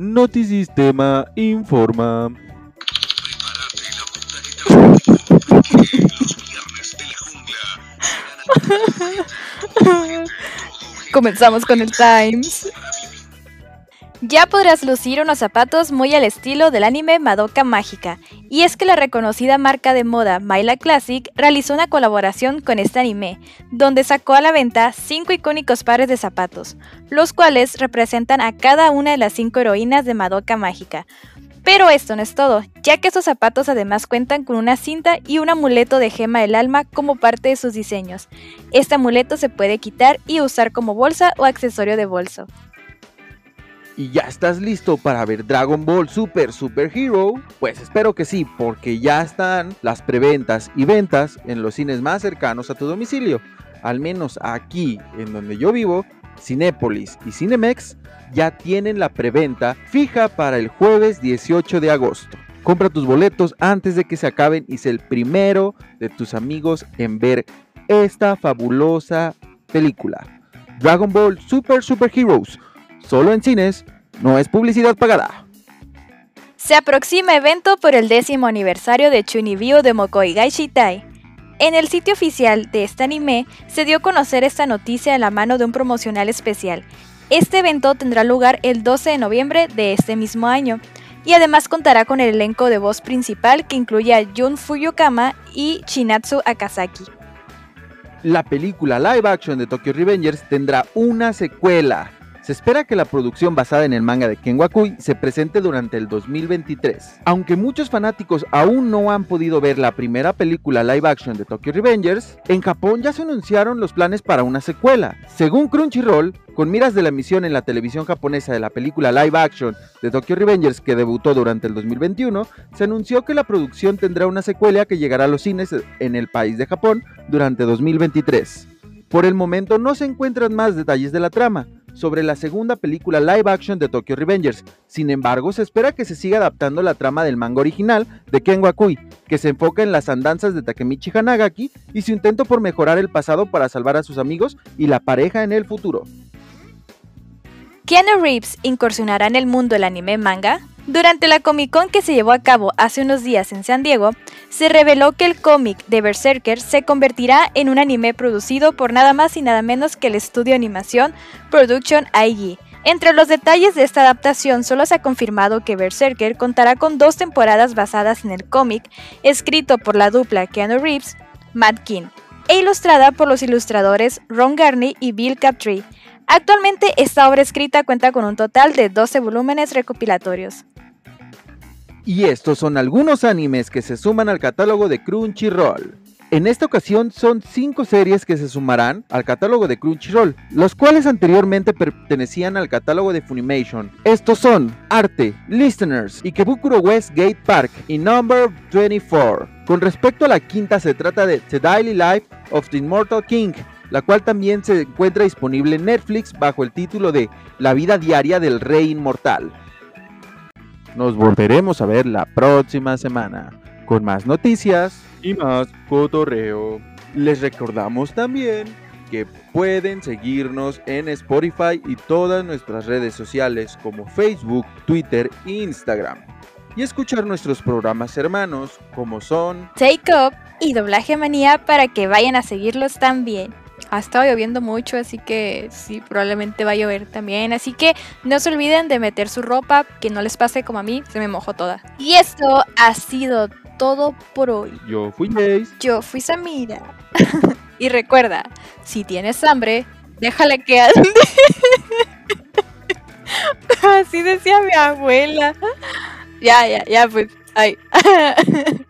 Notisistema informa. Comenzamos con el Times. Ya podrás lucir unos zapatos muy al estilo del anime Madoka Mágica, y es que la reconocida marca de moda Myla Classic realizó una colaboración con este anime, donde sacó a la venta cinco icónicos pares de zapatos, los cuales representan a cada una de las cinco heroínas de Madoka Mágica. Pero esto no es todo, ya que estos zapatos además cuentan con una cinta y un amuleto de gema del alma como parte de sus diseños. Este amuleto se puede quitar y usar como bolsa o accesorio de bolso. ¿Y ya estás listo para ver Dragon Ball Super Super Hero? Pues espero que sí, porque ya están las preventas y ventas en los cines más cercanos a tu domicilio. Al menos aquí, en donde yo vivo, Cinépolis y Cinemex ya tienen la preventa fija para el jueves 18 de agosto. Compra tus boletos antes de que se acaben y sé el primero de tus amigos en ver esta fabulosa película. Dragon Ball Super Super Heroes solo en cines, no es publicidad pagada. Se aproxima evento por el décimo aniversario de Chunibyo de Mokoi Gaishitai. En el sitio oficial de este anime se dio a conocer esta noticia en la mano de un promocional especial. Este evento tendrá lugar el 12 de noviembre de este mismo año y además contará con el elenco de voz principal que incluye a Jun Fuyukama y Shinatsu Akasaki. La película live action de Tokyo Revengers tendrá una secuela se espera que la producción basada en el manga de Ken Wakui se presente durante el 2023. Aunque muchos fanáticos aún no han podido ver la primera película live action de Tokyo Revengers, en Japón ya se anunciaron los planes para una secuela. Según Crunchyroll, con miras de la emisión en la televisión japonesa de la película live action de Tokyo Revengers que debutó durante el 2021, se anunció que la producción tendrá una secuela que llegará a los cines en el país de Japón durante 2023. Por el momento no se encuentran más detalles de la trama, sobre la segunda película live action de Tokyo Revengers. Sin embargo, se espera que se siga adaptando la trama del manga original de Ken Wakui, que se enfoca en las andanzas de Takemichi Hanagaki y su intento por mejorar el pasado para salvar a sus amigos y la pareja en el futuro. Keanu Reeves incursionará en el mundo del anime manga. Durante la Comic Con que se llevó a cabo hace unos días en San Diego, se reveló que el cómic de Berserker se convertirá en un anime producido por nada más y nada menos que el estudio animación Production IG. Entre los detalles de esta adaptación solo se ha confirmado que Berserker contará con dos temporadas basadas en el cómic, escrito por la dupla Keanu Reeves, Matt King, e ilustrada por los ilustradores Ron Garney y Bill Captree. Actualmente esta obra escrita cuenta con un total de 12 volúmenes recopilatorios. Y estos son algunos animes que se suman al catálogo de Crunchyroll. En esta ocasión son 5 series que se sumarán al catálogo de Crunchyroll, los cuales anteriormente pertenecían al catálogo de Funimation. Estos son Arte, Listeners, Ikebukuro West Gate Park y Number 24. Con respecto a la quinta se trata de The Daily Life of the Immortal King, la cual también se encuentra disponible en Netflix bajo el título de La vida diaria del rey inmortal. Nos volveremos a ver la próxima semana con más noticias y más cotorreo. Les recordamos también que pueden seguirnos en Spotify y todas nuestras redes sociales como Facebook, Twitter e Instagram. Y escuchar nuestros programas hermanos como son Take Up y Doblaje Manía para que vayan a seguirlos también. Ha estado lloviendo mucho, así que sí, probablemente va a llover también. Así que no se olviden de meter su ropa, que no les pase como a mí, se me mojó toda. Y esto ha sido todo por hoy. Yo fui Jace. Yo fui Samira. y recuerda, si tienes hambre, déjala que ande. Así decía mi abuela. Ya, ya, ya, pues. Ay.